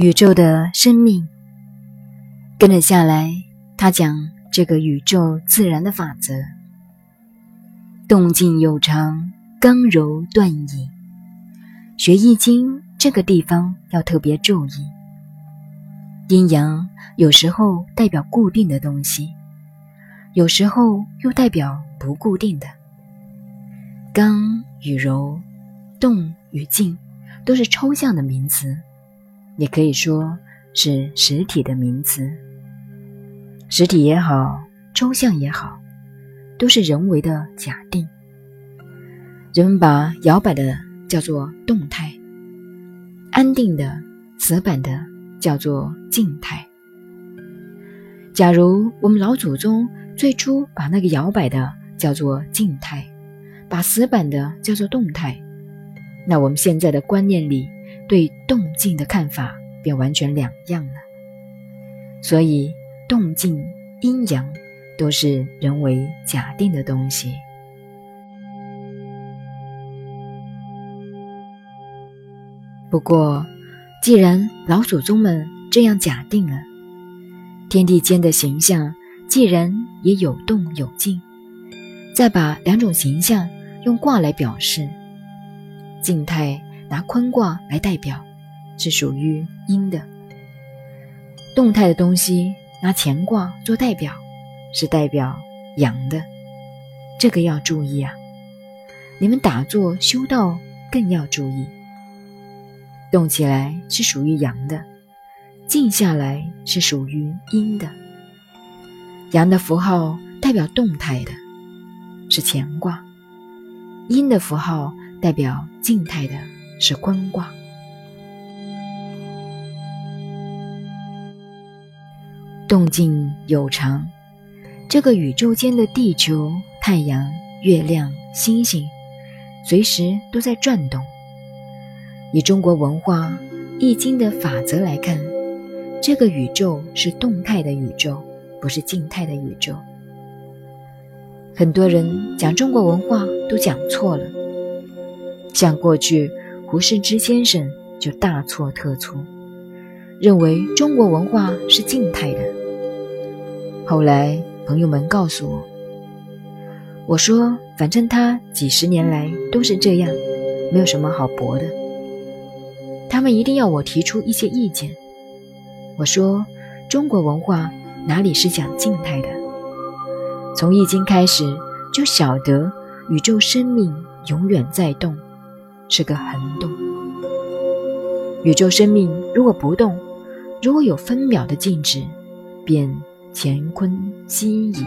宇宙的生命。跟着下来，他讲这个宇宙自然的法则：动静有常，刚柔断矣。学易经这个地方要特别注意，阴阳有时候代表固定的东西，有时候又代表不固定的。刚与柔，动与静，都是抽象的名词。也可以说是实体的名词，实体也好，抽象也好，都是人为的假定。人们把摇摆的叫做动态，安定的、死板的叫做静态。假如我们老祖宗最初把那个摇摆的叫做静态，把死板的叫做动态，那我们现在的观念里。对动静的看法便完全两样了，所以动静、阴阳都是人为假定的东西。不过，既然老祖宗们这样假定了，天地间的形象既然也有动有静，再把两种形象用卦来表示，静态。拿坤卦来代表，是属于阴的；动态的东西拿乾卦做代表，是代表阳的。这个要注意啊！你们打坐修道更要注意，动起来是属于阳的，静下来是属于阴的。阳的符号代表动态的，是乾卦；阴的符号代表静态的。是坤卦，动静有常。这个宇宙间的地球、太阳、月亮、星星，随时都在转动。以中国文化《易经》的法则来看，这个宇宙是动态的宇宙，不是静态的宇宙。很多人讲中国文化都讲错了，像过去。胡适之先生就大错特错，认为中国文化是静态的。后来朋友们告诉我，我说反正他几十年来都是这样，没有什么好驳的。他们一定要我提出一些意见。我说中国文化哪里是讲静态的？从易经开始就晓得宇宙生命永远在动。是个恒动，宇宙生命如果不动，如果有分秒的静止，便乾坤息矣。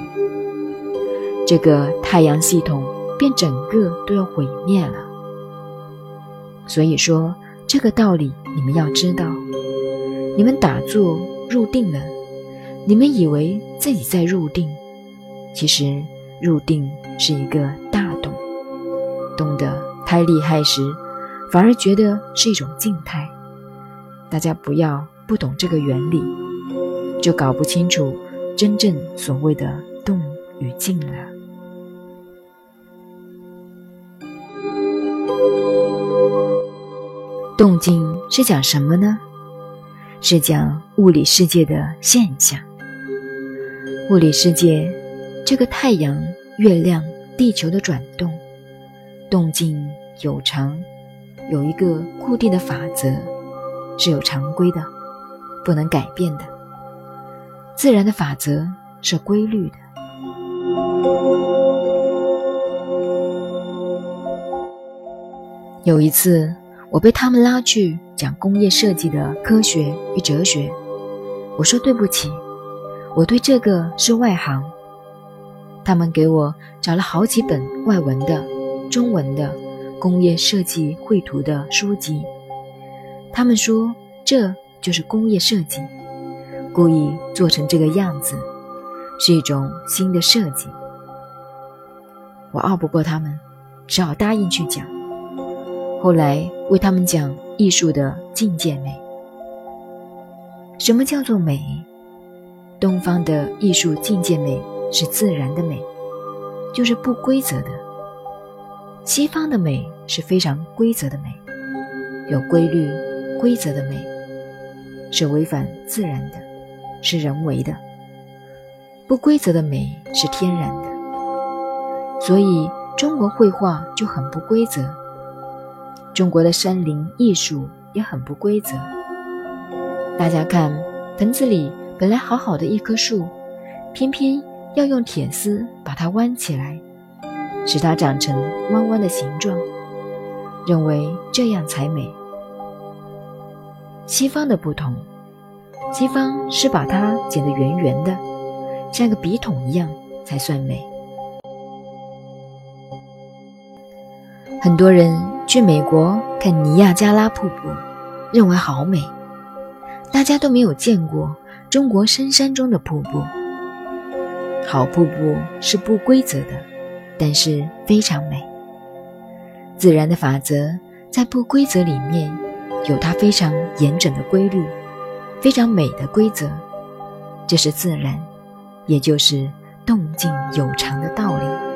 这个太阳系统便整个都要毁灭了。所以说，这个道理你们要知道。你们打坐入定了，你们以为自己在入定，其实入定是一个大动，动的。太厉害时，反而觉得是一种静态。大家不要不懂这个原理，就搞不清楚真正所谓的动与静了。动静是讲什么呢？是讲物理世界的现象。物理世界，这个太阳、月亮、地球的转动，动静。有常，有一个固定的法则，是有常规的，不能改变的。自然的法则是规律的。有一次，我被他们拉去讲工业设计的科学与哲学，我说对不起，我对这个是外行。他们给我找了好几本外文的、中文的。工业设计绘图的书籍，他们说这就是工业设计，故意做成这个样子，是一种新的设计。我拗不过他们，只好答应去讲。后来为他们讲艺术的境界美。什么叫做美？东方的艺术境界美是自然的美，就是不规则的。西方的美是非常规则的美，有规律、规则的美。是违反自然的，是人为的；不规则的美是天然的。所以中国绘画就很不规则，中国的山林艺术也很不规则。大家看，盆子里本来好好的一棵树，偏偏要用铁丝把它弯起来，使它长成弯弯的形状，认为这样才美。西方的不同，西方是把它剪得圆圆的，像个笔筒一样才算美。很多人去美国看尼亚加拉瀑布，认为好美，大家都没有见过中国深山中的瀑布。好瀑布是不规则的，但是非常美。自然的法则在不规则里面。有它非常严整的规律，非常美的规则，这是自然，也就是动静有常的道理。